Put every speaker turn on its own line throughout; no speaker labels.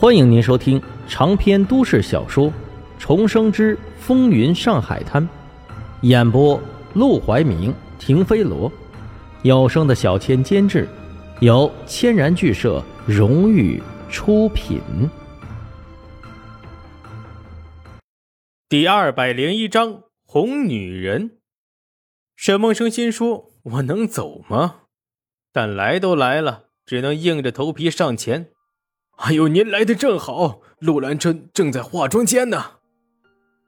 欢迎您收听长篇都市小说《重生之风云上海滩》，演播：陆怀明、停飞罗，有声的小千监制，由千然剧社荣誉出品。
第二百零一章红女人。沈梦生心说：“我能走吗？”但来都来了，只能硬着头皮上前。
哎呦，您来的正好，陆兰春正在化妆间呢。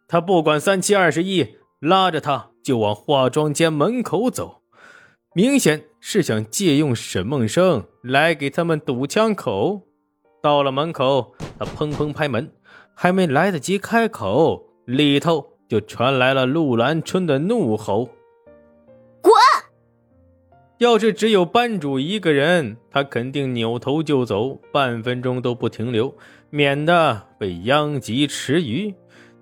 他不管三七二十一，拉着他就往化妆间门口走，明显是想借用沈梦生来给他们堵枪口。到了门口，他砰砰拍门，还没来得及开口，里头就传来了陆兰春的怒吼。要是只有班主一个人，他肯定扭头就走，半分钟都不停留，免得被殃及池鱼。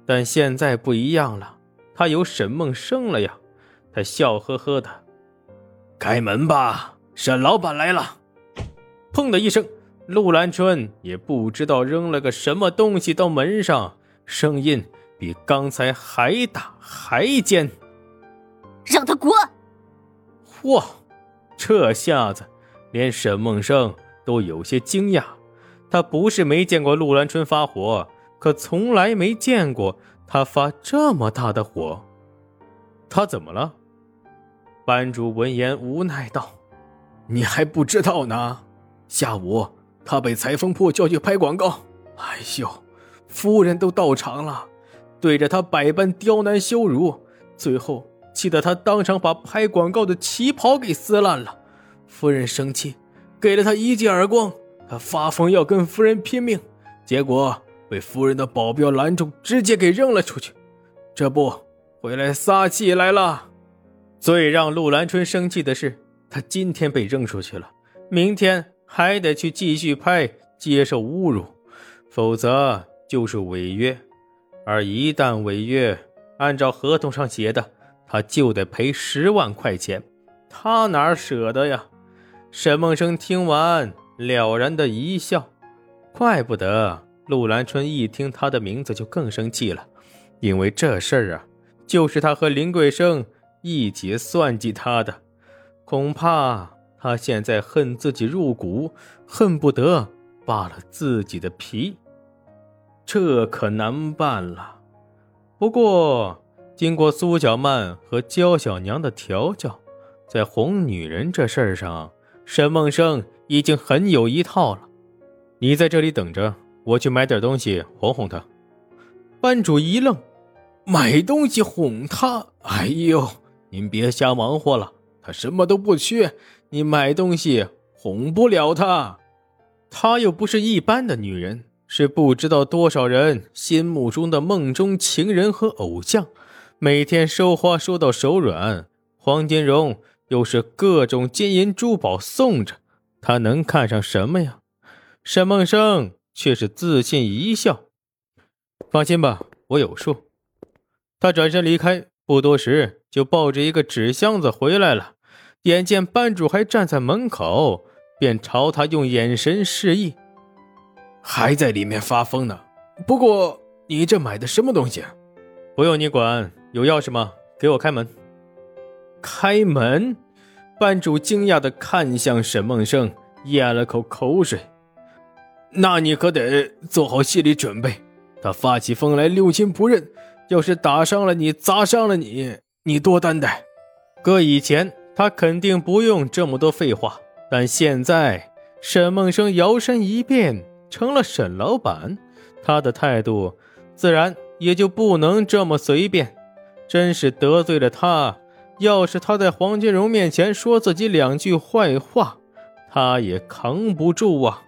但现在不一样了，他有沈梦生了呀！他笑呵呵的：“
开门吧，沈老板来了。”
砰的一声，陆兰春也不知道扔了个什么东西到门上，声音比刚才还大还尖：“
让他滚！”
嚯！这下子，连沈梦生都有些惊讶。他不是没见过陆兰春发火，可从来没见过他发这么大的火。他怎么了？班主闻言无奈道：“
你还不知道呢。下午他被裁缝铺叫去拍广告，哎呦，夫人都到场了，对着他百般刁难羞辱，最后……”气得他当场把拍广告的旗袍给撕烂了，夫人生气，给了他一记耳光。他发疯要跟夫人拼命，结果被夫人的保镖拦住，直接给扔了出去。这不回来撒气来了。
最让陆兰春生气的是，他今天被扔出去了，明天还得去继续拍，接受侮辱，否则就是违约。而一旦违约，按照合同上写的。他就得赔十万块钱，他哪舍得呀？沈梦生听完，了然的一笑。怪不得陆兰春一听他的名字就更生气了，因为这事儿啊，就是他和林桂生一起算计他的。恐怕他现在恨自己入骨，恨不得扒了自己的皮。这可难办了。不过。经过苏小曼和焦小娘的调教，在哄女人这事儿上，沈梦生已经很有一套了。你在这里等着，我去买点东西哄哄她。班主一愣，
买东西哄她？哎呦，您别瞎忙活了，她什么都不缺，你买东西哄不了她。
她又不是一般的女人，是不知道多少人心目中的梦中情人和偶像。每天收花收到手软，黄金荣又是各种金银珠宝送着，他能看上什么呀？沈梦生却是自信一笑：“放心吧，我有数。”他转身离开，不多时就抱着一个纸箱子回来了。眼见班主还站在门口，便朝他用眼神示意：“
还在里面发疯呢。不过你这买的什么东西？
不用你管。”有钥匙吗？给我开门。开门！班主惊讶的看向沈梦生，咽了口口水。
那你可得做好心理准备，他发起疯来六亲不认，要是打伤了你，砸伤了你，你多担待。
搁以前，他肯定不用这么多废话，但现在，沈梦生摇身一变成了沈老板，他的态度自然也就不能这么随便。真是得罪了他，要是他在黄金荣面前说自己两句坏话，他也扛不住啊！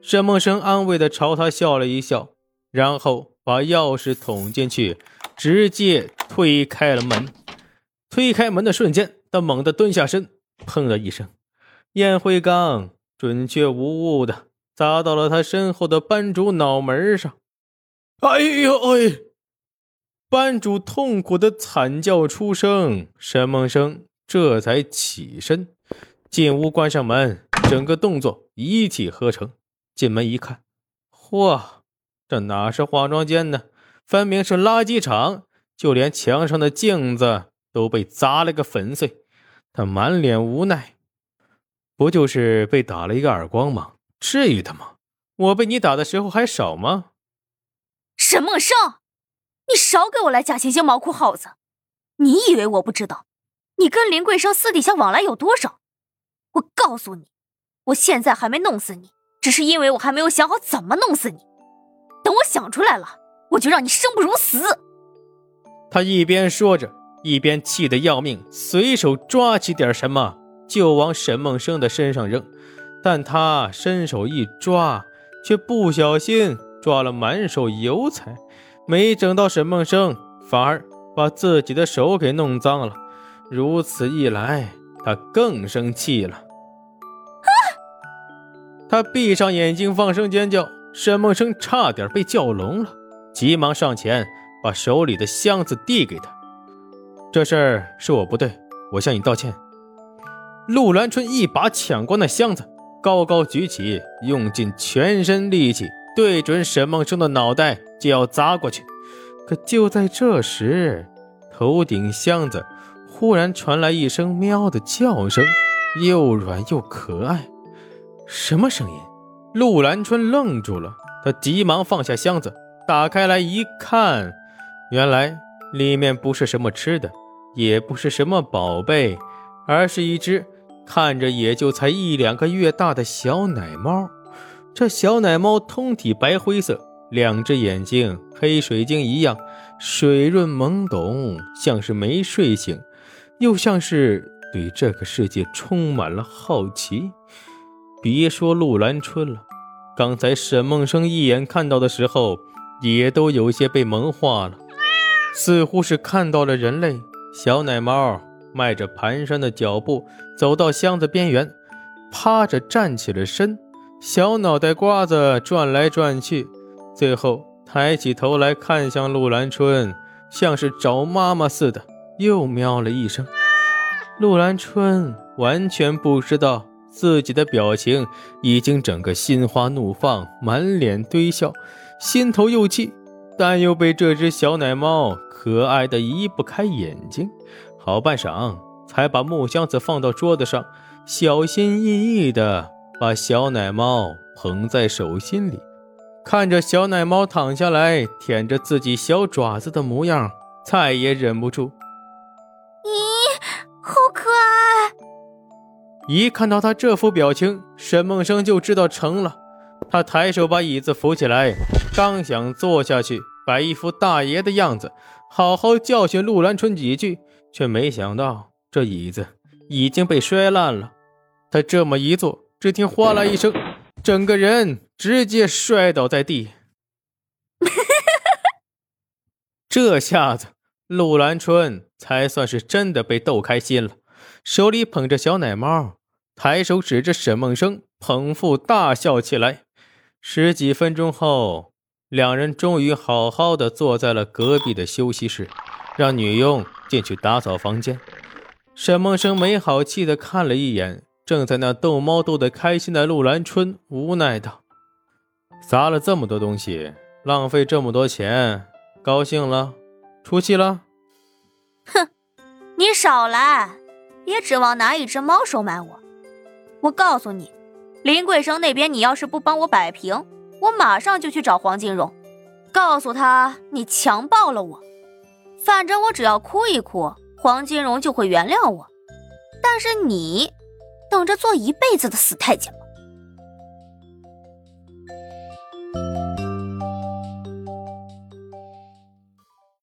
沈梦生安慰的朝他笑了一笑，然后把钥匙捅进去，直接推开了门。推开门的瞬间，他猛地蹲下身，砰的一声，烟灰缸准确无误的砸到了他身后的班主脑门上。
哎呦哎！
班主痛苦的惨叫出声，沈梦生这才起身进屋，关上门，整个动作一气呵成。进门一看，嚯，这哪是化妆间呢？分明是垃圾场！就连墙上的镜子都被砸了个粉碎。他满脸无奈：“不就是被打了一个耳光吗？至于的吗？我被你打的时候还少吗？”
沈梦生，你少给我来假惺惺毛裤耗子！你以为我不知道？你跟林桂生私底下往来有多少？我告诉你，我现在还没弄死你，只是因为我还没有想好怎么弄死你。等我想出来了，我就让你生不如死。
他一边说着，一边气得要命，随手抓起点什么就往沈梦生的身上扔。但他伸手一抓，却不小心抓了满手油彩，没整到沈梦生，反而把自己的手给弄脏了。如此一来，他更生气了。啊！他闭上眼睛，放声尖叫。沈梦生差点被叫聋了，急忙上前。把手里的箱子递给他，这事儿是我不对，我向你道歉。陆兰春一把抢过那箱子，高高举起，用尽全身力气对准沈梦生的脑袋就要砸过去。可就在这时，头顶箱子忽然传来一声喵的叫声，又软又可爱。什么声音？陆兰春愣住了，他急忙放下箱子，打开来一看。原来里面不是什么吃的，也不是什么宝贝，而是一只看着也就才一两个月大的小奶猫。这小奶猫通体白灰色，两只眼睛黑水晶一样水润懵懂，像是没睡醒，又像是对这个世界充满了好奇。别说陆兰春了，刚才沈梦生一眼看到的时候，也都有些被萌化了。似乎是看到了人类，小奶猫迈着蹒跚的脚步走到箱子边缘，趴着站起了身，小脑袋瓜子转来转去，最后抬起头来看向陆兰春，像是找妈妈似的，又喵了一声。陆兰春完全不知道自己的表情已经整个心花怒放，满脸堆笑，心头又气。但又被这只小奶猫可爱的移不开眼睛，好半晌才把木箱子放到桌子上，小心翼翼的把小奶猫捧在手心里，看着小奶猫躺下来舔着自己小爪子的模样，再也忍不住。
咦，好可爱！
一看到他这副表情，沈梦生就知道成了。他抬手把椅子扶起来，刚想坐下去，摆一副大爷的样子，好好教训陆兰春几句，却没想到这椅子已经被摔烂了。他这么一坐，只听哗啦一声，整个人直接摔倒在地。这下子，陆兰春才算是真的被逗开心了，手里捧着小奶猫，抬手指着沈梦生，捧腹大笑起来。十几分钟后，两人终于好好的坐在了隔壁的休息室，让女佣进去打扫房间。沈梦生没好气的看了一眼正在那逗猫逗得开心的陆兰春，无奈道：“砸了这么多东西，浪费这么多钱，高兴了？出气了？”
哼，你少来，别指望拿一只猫收买我。我告诉你。林桂生那边，你要是不帮我摆平，我马上就去找黄金荣，告诉他你强暴了我。反正我只要哭一哭，黄金荣就会原谅我。但是你，等着做一辈子的死太监吧。